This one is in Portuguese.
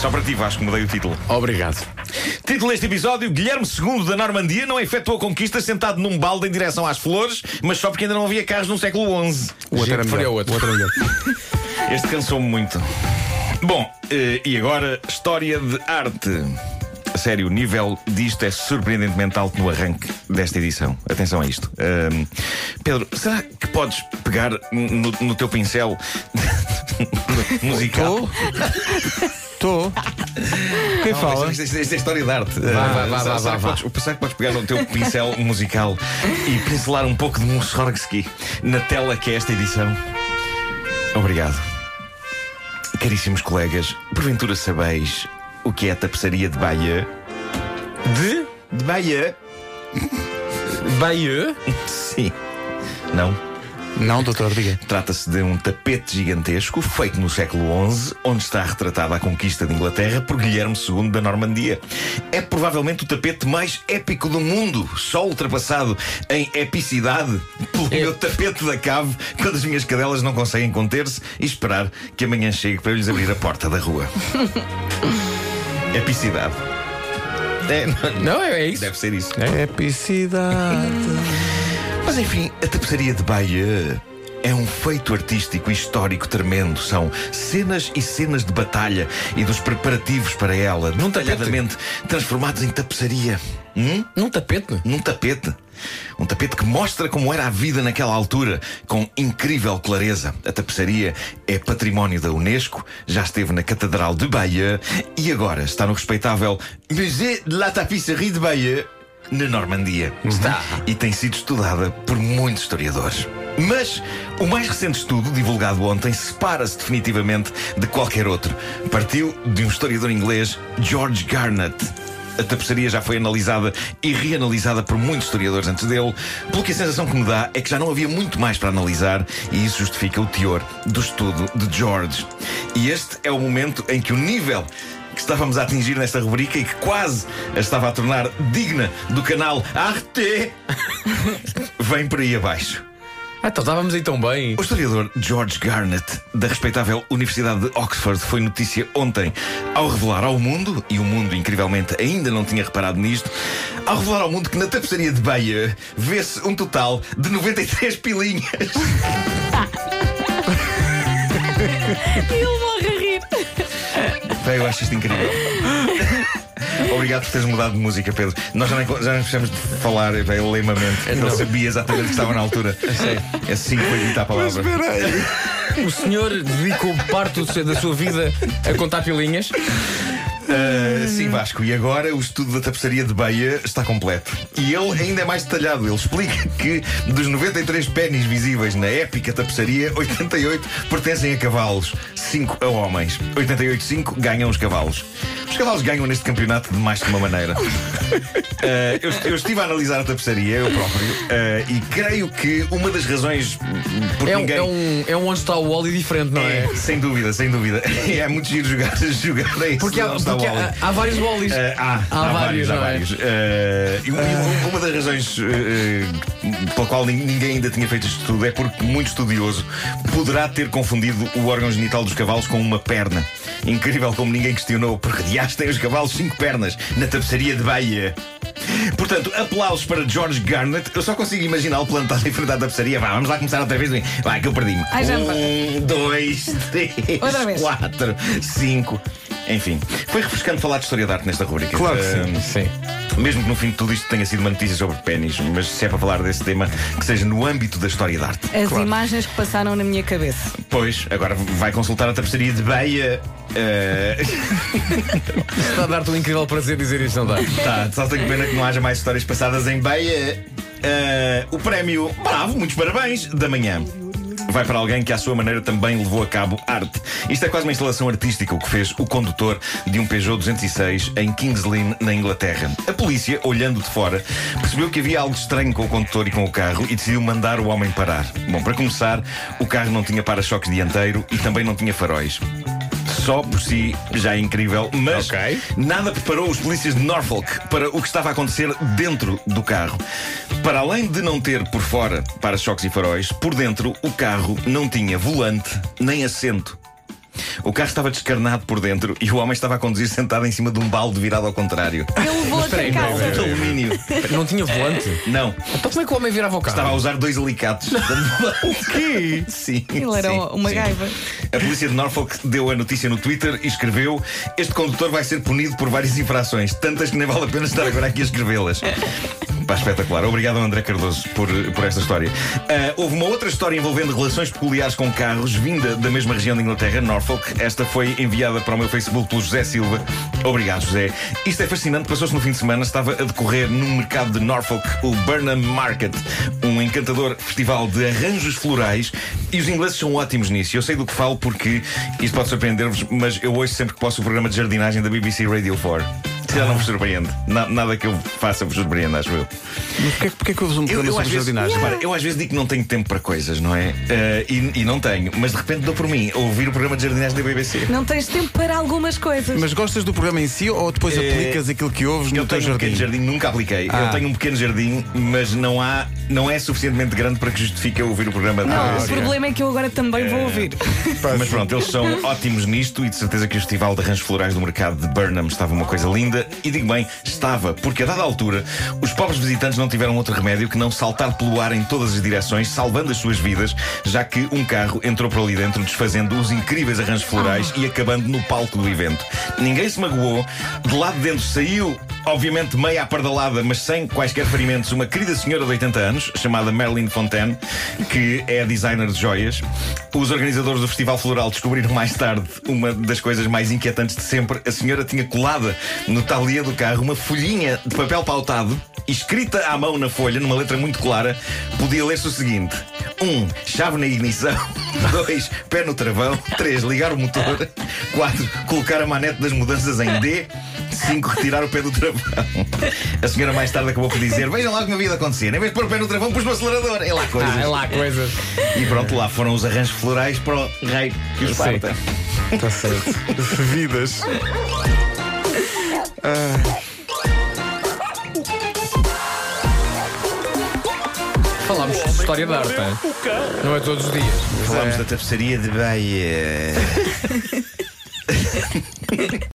Só para ti, Vasco, mudei o título. Obrigado. Título deste episódio: Guilherme II da Normandia não efetuou a conquista sentado num balde em direção às flores, mas só porque ainda não havia carros no século XI. O outro era melhor. outro. O outro era melhor. Este cansou-me muito. Bom, eh, e agora, história de arte. A sério, o nível disto é surpreendentemente alto no arranque desta edição. Atenção a isto. Ahm, Pedro, será que podes pegar no, no teu pincel musical? Estou. Quem Não, fala? Isto, isto- isto é história de arte. vá, vá, será- vá, será que vá, podes- Será que podes pegar no teu pincel musical e pincelar um pouco de Mussorgsky na tela que é esta edição? Obrigado. Caríssimos colegas, porventura sabeis o que é a tapeçaria de Bahia? De De Bahia? Bayeux? Sim. Não? Não, doutor, diga. Trata-se de um tapete gigantesco feito no século XI, onde está retratada a conquista de Inglaterra por Guilherme II da Normandia. É provavelmente o tapete mais épico do mundo, só ultrapassado em epicidade pelo meu tapete da cave, quando as minhas cadelas não conseguem conter-se e esperar que amanhã chegue para eu lhes abrir a porta da rua. epicidade. É, não, Não, é, é isso. deve ser isso. Epicidade. Mas enfim, a tapeçaria de Bahia é um feito artístico e histórico tremendo. São cenas e cenas de batalha e dos preparativos para ela, detalhadamente transformados em tapeçaria. Hum? Num tapete? Num tapete. Um tapete que mostra como era a vida naquela altura, com incrível clareza. A tapeçaria é património da Unesco, já esteve na Catedral de Bahia e agora está no respeitável Musée de la Tapisserie de Bahia, na Normandia. Está. E tem sido estudada por muitos historiadores. Mas o mais recente estudo, divulgado ontem, separa-se definitivamente de qualquer outro. Partiu de um historiador inglês, George Garnett. A tapeçaria já foi analisada e reanalisada por muitos historiadores antes dele, pelo que a sensação que me dá é que já não havia muito mais para analisar e isso justifica o teor do estudo de George. E este é o momento em que o nível que estávamos a atingir nesta rubrica e que quase a estava a tornar digna do canal Arte vem por aí abaixo. Ah, então estávamos aí tão bem. O historiador George Garnett, da respeitável Universidade de Oxford, foi notícia ontem ao revelar ao mundo, e o mundo incrivelmente ainda não tinha reparado nisto, ao revelar ao mundo que na tapeçaria de Bahia vê-se um total de 93 pilinhas. Ele morre a rir. Bem, eu acho isto incrível. Obrigado por teres mudado de música, Pedro. Nós já nem, já nem precisamos de falar bem, lemamente. Ele sabia exatamente o que estava na altura. É assim que foi dita a palavra. O senhor dedicou parte do seu- da sua vida a contar pilinhas. Uh, sim, Vasco, e agora o estudo da tapeçaria de Bahia está completo. E ele ainda é mais detalhado. Ele explica que dos 93 pênis visíveis na épica tapeçaria, 88 pertencem a cavalos, 5 a homens. 88,5 ganham os cavalos. Os cavalos ganham neste campeonato de mais de uma maneira. Uh, eu, eu estive a analisar a tapeçaria, eu próprio, uh, e creio que uma das razões por É um, ninguém. é, um, é um onde está o Wally diferente, não é? É, sem dúvida, sem dúvida. É muito giro jogar, jogar a esse Porque, há, porque Wally. há, há vários Wallys. Eh, há, Há há, vários, vários, há é? vários. Eh, e uma- uma das razões eh, pela qual nin- ninguém ainda tinha feito este estudo é porque muito estudioso poderá ter confundido o órgão genital dos cavalos com uma perna. Incrível como ninguém questionou, porque dias têm os cavalos cinco pernas na tapeçaria de Bahia. Portanto, aplausos para George Garnett. Eu só consigo imaginá-lo plantado em frente à tapeçaria. Vá, vamos lá começar outra vez. Vai, que eu perdi-me. Um, dois, três, quatro, cinco. Enfim, foi refrescante falar de história de arte nesta rubrica. Claro que Eh, Sim. Mesmo que no fim de tudo isto tenha sido uma notícia sobre pênis, mas se é para falar desse tema, que seja no âmbito da história de arte. As imagens que passaram na minha cabeça. Pois, agora vai consultar a tapeçaria de Beia. eh, Está a dar-te um incrível prazer dizer isto, não dá? tá, só tenho pena que não haja mais histórias passadas em Beia. Eh, o prémio, bravo, muitos parabéns, da manhã. Vai para alguém que, à sua maneira, também levou a cabo arte. Isto é quase uma instalação artística, o que fez o condutor de um Peugeot 206 em Kings Lynn, na Inglaterra. A polícia, olhando de fora, percebeu que havia algo estranho com o condutor e com o carro e decidiu mandar o homem parar. Bom, para começar, o carro não tinha para-choques dianteiro e também não tinha faróis. Só por si já é incrível, mas Ok. nada preparou os polícias de Norfolk para o que estava a acontecer dentro do carro. Para além de não ter por fora para-choques e faróis, por dentro o carro não tinha volante nem assento. O carro estava descarnado por dentro e o homem estava a conduzir sentado em cima de um balde virado ao contrário. Ele levou até aí, casa. espera De alumínio. Não tinha volante? Não. Então como é que o homem virava o carro? Estava a usar dois alicates. o quê? Sim. Ele era sim, uma sim. gaiva. A polícia de Norfolk deu a notícia no Twitter e escreveu: Este condutor vai ser punido por várias infrações, tantas que nem vale a pena estar agora aqui a escrevê-las. Pá, espetacular. Obrigado, André Cardoso, por, por esta história. Ah, houve uma outra história envolvendo relações peculiares com carros, vinda da mesma região da Inglaterra, Norfolk. Esta foi enviada para o meu Facebook pelo José Silva. Obrigado, José. Isto é fascinante. Passou-se no fim de semana. Estava a decorrer no mercado de Norfolk o Burnham Market, um encantador festival de arranjos florais. E os ingleses são ótimos nisso. Eu sei do que falo porque isto pode surpreender-vos, mas eu ouço sempre que posso o programa de jardinagem da BBC Radio 4. Já não vos surpreende. Na- nada que eu faça vos surpreende, acho eu. Mas porquê, porquê que ouves um Eu, programa eu, sobre às vezes, jardinagem? repara, eu às vezes digo que não tenho tempo para coisas, não é? Eh, e, e não tenho, mas de repente dou por mim a ouvir o programa de jardinagem da BBC. Não tens tempo para algumas coisas. Mas gostas do programa em si ou depois Eh, aplicas aquilo que ouves Eu no teu tenho um pequeno jardim? nunca apliquei. Ah. Eu tenho um pequeno jardim, mas não há, não é suficientemente grande para que justifique eu ouvir o programa da Não, o BBC. problema é que eu agora também vou ouvir. Mas pronto, eles são ótimos nisto e de certeza que o Festival de Arranjos Florais do Mercado de Burnham estava uma coisa linda. E digo bem, estava, porque a dada altura os pobres visitantes não tiveram outro remédio que não saltar pelo ar em todas as direções, salvando as suas vidas, já que um carro entrou por ali dentro desfazendo os incríveis arranjos florais e acabando no palco do evento. Ninguém se magoou, de lá de dentro saiu. Obviamente meia apardalada, mas sem quaisquer ferimentos, uma querida senhora de 80 anos, chamada Marilyn Fontaine, que é designer de joias. Os organizadores do Festival Floral descobriram mais tarde uma das coisas mais inquietantes de sempre. A senhora tinha colada no tablier do carro uma folhinha de papel pautado, escrita à mão na folha, numa letra muito clara, podia ler-se o seguinte: 1. Um, chave na ignição. 2. Pé no travão. 3. Ligar o motor. 4. Colocar a manete das mudanças em D. 5. Retirar o pé do travão. A senhora mais tarde acabou por dizer: Vejam lá o que me havia de acontecer. Em vez de pôr o pé no travão, pus no acelerador. É lá coisas. Ah, é lá coisas. E pronto, lá foram os arranjos florais para o rei que os parta. Está certo. Vidas. Falámos de história de arte, hein? não é todos os dias. Falámos da tapeçaria de Baia.